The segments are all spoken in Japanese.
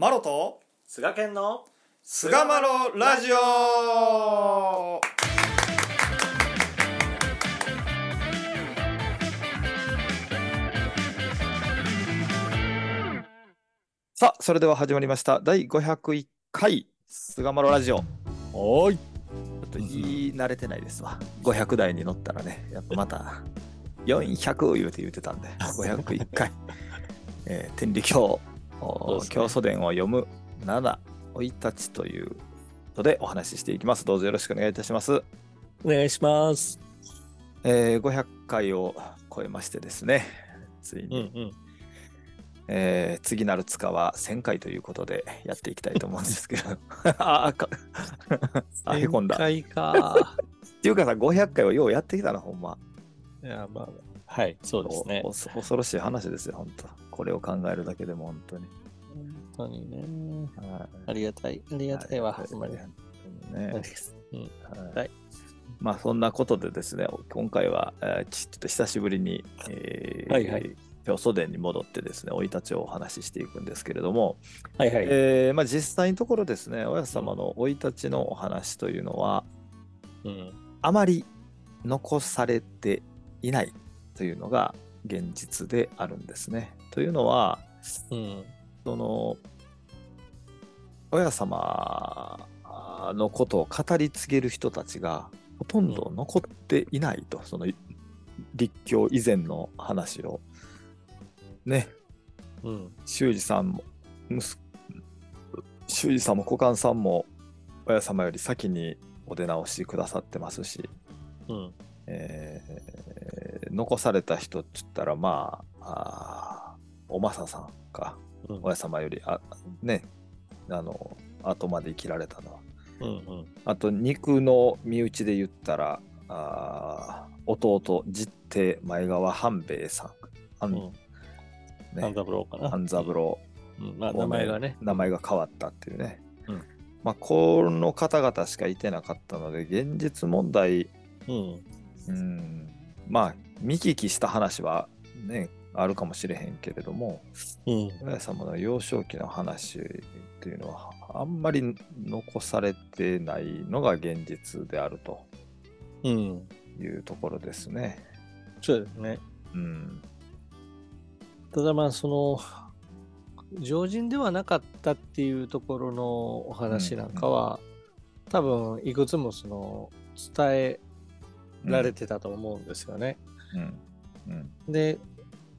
マロと菅健の菅マロラジオ。さあそれでは始まりました。第501回菅マロラジオ。おい。ちょっと言い慣れてないですわ。500台に乗ったらねやっぱまた400言うて言うてたんで501回、えー天理教ね。教祖伝を読む7生い立ちということでお話ししていきます。どうぞよろしくお願いいたします、お願いします。えー500回を超えましてですね。ついに、うんうん。えー次なる塚は1000回ということでやっていきたいと思うんですけど。ああか。あへこんだ。っ回か。ていうかさ500回はようやってきたなほんま。いやまあはいそうですね。恐ろしい話ですよ本当。これを考えるだけでも本当に、本当にね。はい。ありがたい。ありがたいわありほんまに本当にね。うん。はい。はい。まあそんなことでですね今回は、えーちょっと久しぶりに、えーはいはい。教祖殿に戻ってですね生い立ちをお話ししていくんですけれども、はいはい。えーまあ、実際のところですね親様の生い立ちのお話というのはうん。あまり残されていないというのが現実であるんですね。というのはうん。その親様のことを語り継げる人たちがほとんど残っていないと、その立教以前の話をね。うん。修二さんも修二さんも股間さんも親様より先にお出直しくださってますし、うん。えー残された人っつったらまああーおまささんかうん。親様よりあねあの後まで生きられたのは。うんうん。あと肉の身内で言ったらあー弟実弟前川半兵衛さん。半,、うん。ね。半三郎かな。半三郎。うん。まあ名前がね。名前が変わったっていうね、うん。まあこの方々しかいてなかったので現実問題うん。うんまあ見聞きした話はねあるかもしれへんけれどもうん。親様の幼少期の話っていうのはあんまり残されてないのが現実であるとうん。いうところですね。そうですね。うん、ただまあその常人ではなかったっていうところのお話なんかは、多分いくつもその伝えられてたと思うんですよね。うん。うん。で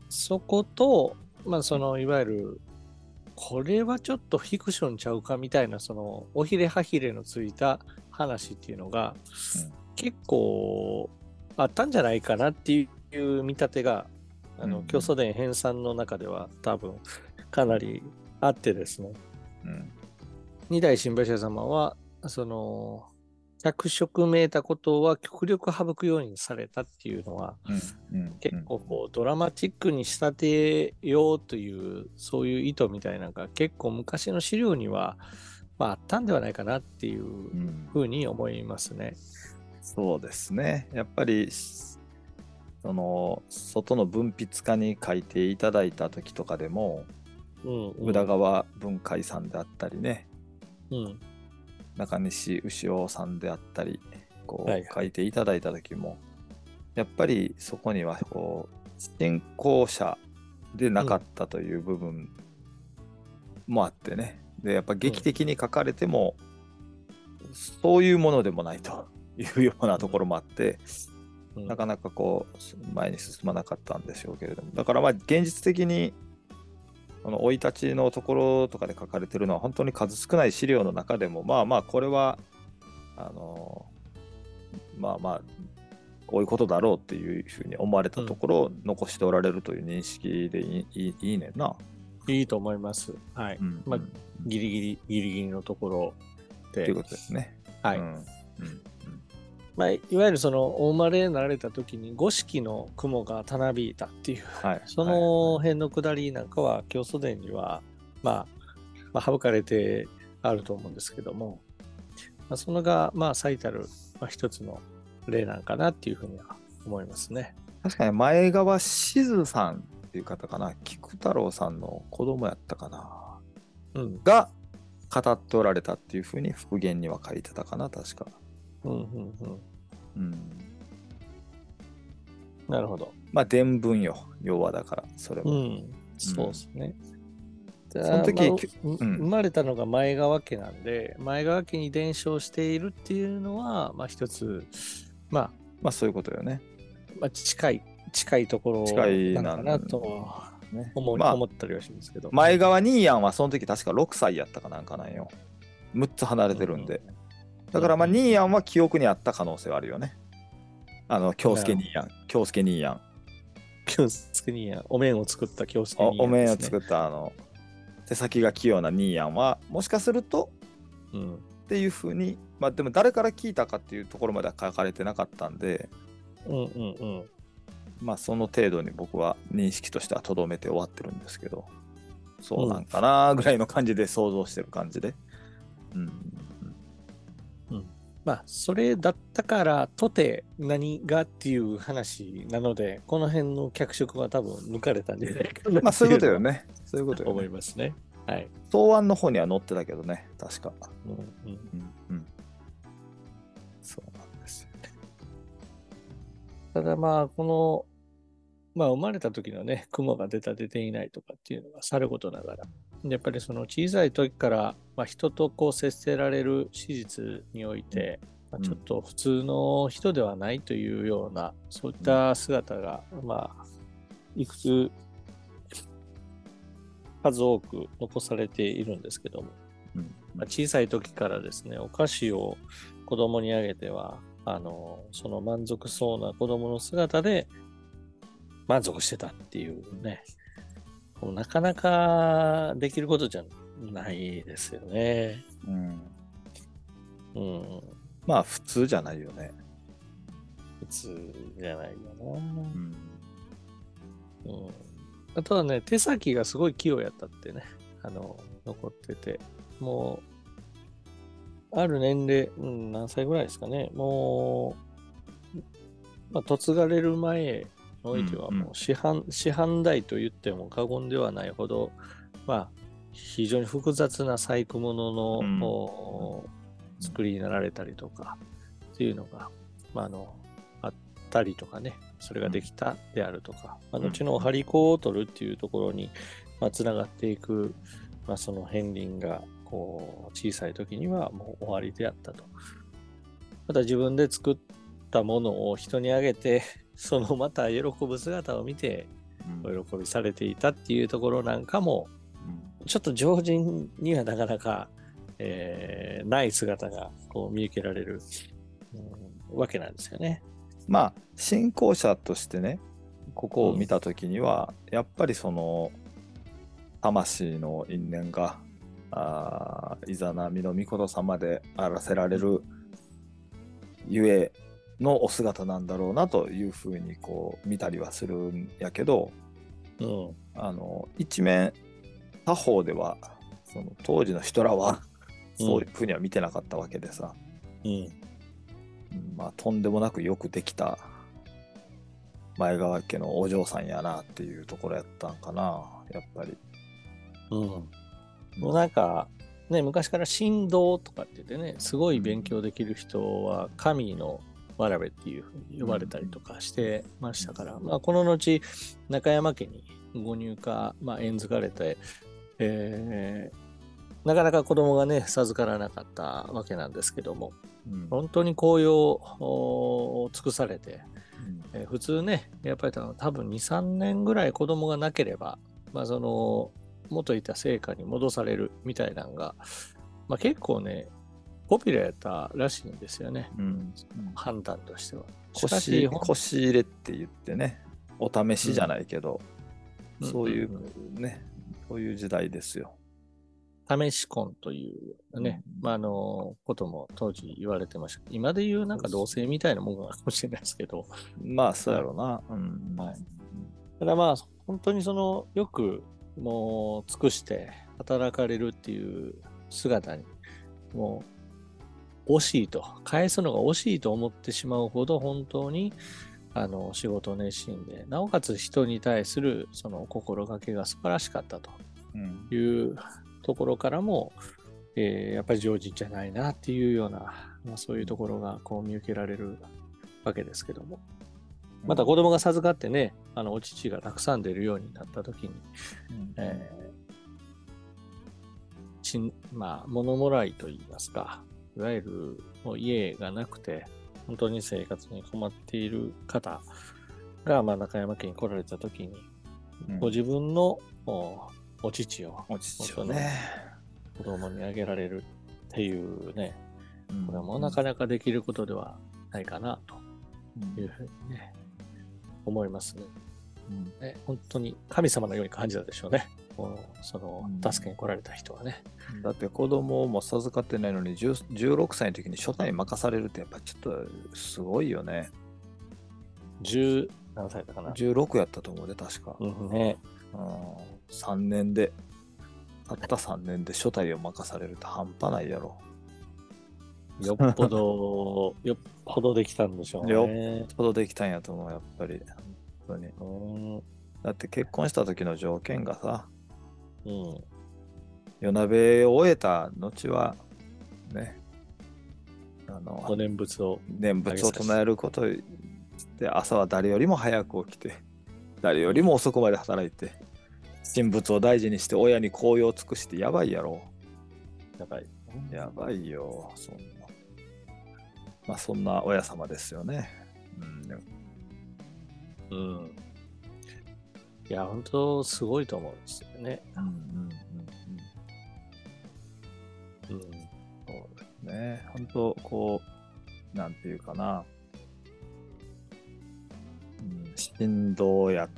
そことまあそのいわゆるこれはちょっとフィクションちゃうかみたいなそのおひれはひれのついた話っていうのが、うん結構あったんじゃないかなっていう見立てがあの、うん。教祖伝編纂の中では多分かなりあってですね。うん。二代新橋様はその脚色めいたことは極力省くようにされたっていうのはうんうん結構こうドラマチックに仕立てようというそういう意図みたいなのが結構昔の資料には、まあ、あったんではないかなっていううんふうに思いますね。そうですね。やっぱりその外の文筆家に書いていただいた時とかでも、うんうん。宇田川文化遺産であったりね。うん中西牛尾さんであったりこう、書いていただいた時もやっぱりそこにはこう信仰者でなかったという部分もあってね、でやっぱ劇的に書かれても、そういうものでもないと いうようなところもあって、うん。なかなかこう前に進まなかったんでしょうけれども。だからまあ現実的にこの生い立ちのところとかで書かれてるのは本当に数少ない資料の中でもまあまあこれはあのまあまあこういうことだろうっていうふうに思われたところを残しておられるという認識でいい,、いいいいねんな。いいと思います。はい。うんまあギリギリ、ギリギリのところで。ということですね。はい。うんうんまあ、いわゆるそのお生まれになられた時に五色の雲がたなびいたっていうはい、その辺のくだりなんかは教祖伝には、まあ、まあ省かれてあると思うんですけども、まあ、そのがまあ最たる、まあ、一つの例なんかなっていうふうには思いますね。確かに前川しずさんっていう方かな菊太郎さんの子供やったかなうん。が語っておられたっていうふうに復元には書いてたかな確か。うん。うん。うん。うん、なるほど。まあ伝聞よ要はだからそれも。うん。そうですね。そその時うん生まれたのが前川家なんで、前川家に伝承しているっていうのは、まあ一つ、まあ、まあそういうことよね。まあ、近い、近いところ近いななのかなとね思,、まあ思ったりはしますけど。前川ニーヤンはその時確か6歳やったかなんかなんよ。6つ離れてるんで。だからまあニーヤンは記憶にあった可能性はあるよね。あの、京介ニーヤン。京介ニーヤン。京介にや、お面を作った京介おにお面を作ったあの、手先が器用なニーヤンは、もしかするとうん。っていうふうに、まあでも誰から聞いたかっていうところまでは書かれてなかったんで、うんうんうん。まあその程度に僕は認識としてはとどめて終わってるんですけど、そうなんかなぐらいの感じで想像してる感じで。うん。まあ、それだったからとて何がっていう話なので、この辺の脚色は多分抜かれたんじゃないかなまあそういうことよね。ね。そういうことよ、思いね。ますね。はい。答案の方には載ってたけどね、確か。うんうんうん。うん。そうなんですよ。ただまあ、この、まあ、生まれた時のね、雲が出た、出ていないとかっていうのがさることながら、やっぱりその小さい時から、まあ、人とこう接せられる史実において、まあ、ちょっと普通の人ではないというような、そういった姿が、まあ、いくつ数多く残されているんですけども、うん。まあ、小さい時からですね、お菓子を子供にあげては、あの、その満足そうな子供の姿で満足してたっていうね、なかなかできることじゃないですよね。うん。うん。まあ普通じゃないよね。普通じゃないよな。うん。うん。あとはね、手先がすごい器用やったってね、あの、残ってて、もう、ある年齢、うん、何歳ぐらいですかね、もう、まあ、嫁がれる前においては、うんうん。もう市販、市販代と言っても過言ではないほど、まあ、非常に複雑な細工物の、うん。お作りになられたりとか、っていうのが、まあ、あの、あったりとかね、それができたであるとか、まあ、うん後の張り子を取るっていうところに、まあ、つながっていく、まあ、その片鱗が、こう、小さい時にはもう終わりであったと。また自分で作ったものを人にあげて、そのまた喜ぶ姿を見て、うん。お喜びされていたっていうところなんかも、ちょっと常人にはなかなか、えーない姿がこう見受けられる、うんわけなんですよね。まあ信仰者としてねここを見た時には、やっぱりその魂の因縁があーイザナミの御事様であらせられるゆえのお姿なんだろうなというふうにこう見たりはするんやけどうん。あの一面他方ではその当時の人らはそういうふうには見てなかったわけでさ、うん。うんまあとんでもなくよくできた前川家のお嬢さんやなっていうところやったんかなやっぱり。うん。もうなんか、ね、昔から神道とかって言ってね、すごい勉強できる人は神のわらべっていうふうに呼ばれたりとかしてましたから、まあ、この後、中山家にご入荷、まあ、縁づかれて、えーなかなか子供がね、授からなかったわけなんですけども、うん。本当に紅葉を尽くされて、えー普通ね、やっぱり多分多分2、3年ぐらい子供がなければ、まあその、元いた成果に戻されるみたいなのが、まあ結構ね、ポピュラーやったらしいんですよね、うん判断としては。腰腰入れって言ってねお試しじゃないけど、うんそういううんね、そういう時代ですよ。試し婚というね、うんまああの、ことも当時言われてました。今で言うなんか同性みたいなものかもしれないですけど、まあそうやろうな。うんはいただまあ、本当にその、よくもう尽くして働かれるっていう姿に、もう惜しいと、返すのが惜しいと思ってしまうほど本当に、あの、仕事熱心で、なおかつ人に対するその心がけが素晴らしかったと。うん。いうとところからも、えーやっぱり常人じゃないなっていうような、まあ、そういうところがこう見受けられるわけですけども。また子供が授かってね、あのお乳がたくさん出るようになった時に、うん。えーまあ、物もらいといいますか、いわゆるもう家がなくて、本当に生活に困っている方が、まあ、中山家に来られた時に、うんご自分のおお乳をお乳をね。子供にあげられるっていうね、うんこれもなかなかできることではないかなとうんいうふうにね、思いますね。うんね本当に神様のように感じたでしょうね。このそのうん助けに来られた人はね。だって子供も授かってないのに10 16歳の時に初代に任されるってやっぱちょっとすごいよね。10何歳だかな。16やったと思うで確か。うんね、うん、3年で、たった3年で初代を任されるって半端ないやろ。よっぽど、よっぽどできたんでしょうね。よっぽどできたんやと思う、やっぱり。本当に。うんだって結婚した時の条件がさ、うん。夜鍋を終えた後は、ね、あの、お念仏を。念仏を唱えることで朝は誰よりも早く起きて誰よりも遅くまで働いて神仏を大事にして親に紅葉を尽くしてやばいやろやばい。やばいよそんなまあそんな親様ですよね、うんうん。いや、本当すごいと思うんですよね。うんうんうんうん。そうですね。本当こうなんていうかな、うん、振動やっ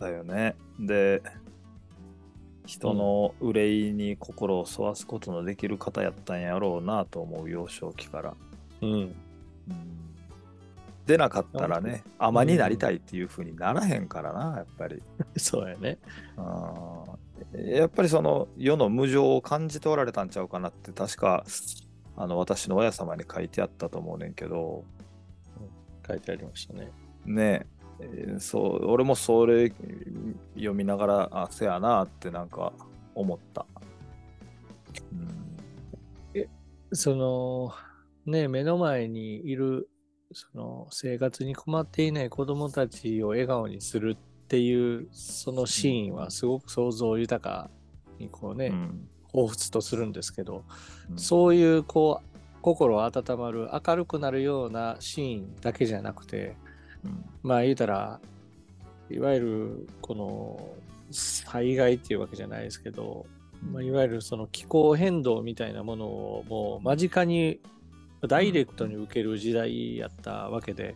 たよね。で人の憂いに心を沿わすことのできる方やったんやろうなと思う幼少期から、うん。うん、でなかったらね甘になりたいっていう風にならへんからなやっぱり。そうやね。やっぱりその世の無常を感じておられたんちゃうかなって確かあの私の親様に書いてあったと思うねんけど。書いてありましたね。ね。えーそう俺もそれ読みながらあせやなってなんか思った、うん。その、ね、目の前にいる、その生活に困っていない子供たちを笑顔にするっていう、そのシーンはすごく想像豊かにこうね、うん。彷彿とするんですけど、うん。そういうこう、心温まる、明るくなるようなシーンだけじゃなくて、うん。まあ言うたら、いわゆるこの災害っていうわけじゃないですけど、まあ、いわゆるその気候変動みたいなものをもう間近にダイレクトに受ける時代やったわけで、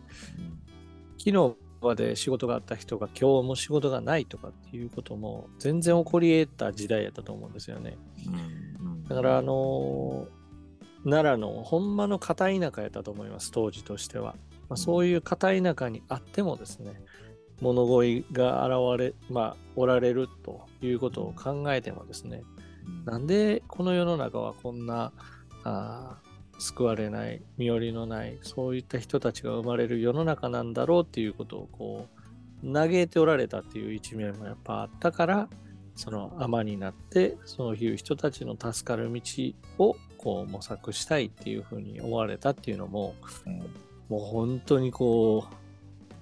昨日まで仕事があった人が今日も仕事がないとかっていうことも全然起こり得た時代やったと思うんですよね。うん。だからあの奈良のほんまの片田舎やったと思います当時としては、まあ、そういう片田舎にあってもですね物乞いが現れまあおられるということを考えてもですねなんでこの世の中はこんなあー救われない身寄りのないそういった人たちが生まれる世の中なんだろうっていうことをこう嘆いておられたっていう一面もやっぱあったからその尼になってそういう人たちの助かる道をこう模索したいっていうふうに思われたっていうのもうんもう本当にこう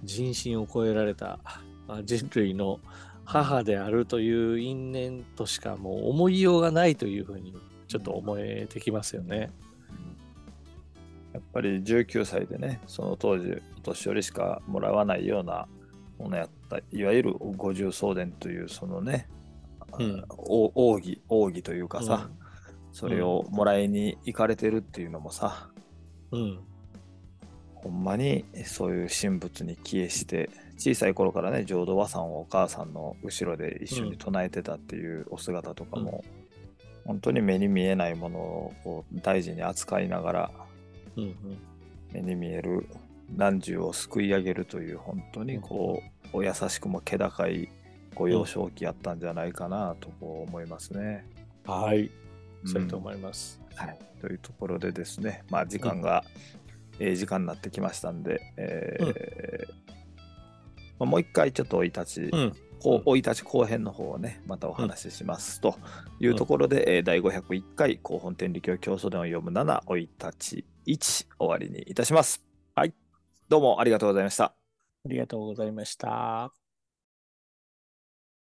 人心を超えられたまあ人類の母であるという因縁としかもう思いようがないというふうにちょっと思えてきますよね。やっぱり19歳でね、その当時、お年寄りしかもらわないようなものやった、いわゆる五重送電という、そのね、うん。お奥義、奥義というかさ、それをもらいに行かれてるっていうのもさ、うん。ほんまにそういう神仏に帰依して、小さい頃からね、浄土和さんをお母さんの後ろで一緒に唱えてたっていうお姿とかも、本当に目に見えないものを大事に扱いながら、うんうん。目に見える何十を救い上げるという本当にこう、お優しくも気高いご幼少期やったんじゃないかなと思いますね。はい。そううんと思います。はい、というところでですね、まあ時間が、ええ時間になってきましたんで、えーまあ、もう一回ちょっと生い立ちうん。こう生い立ち後編の方をね、またお話ししますというところで、えー第501回広本天理教教祖伝を読む7、生い立ち。1、終わりにいたします。はい。どうもありがとうございました。ありがとうございました。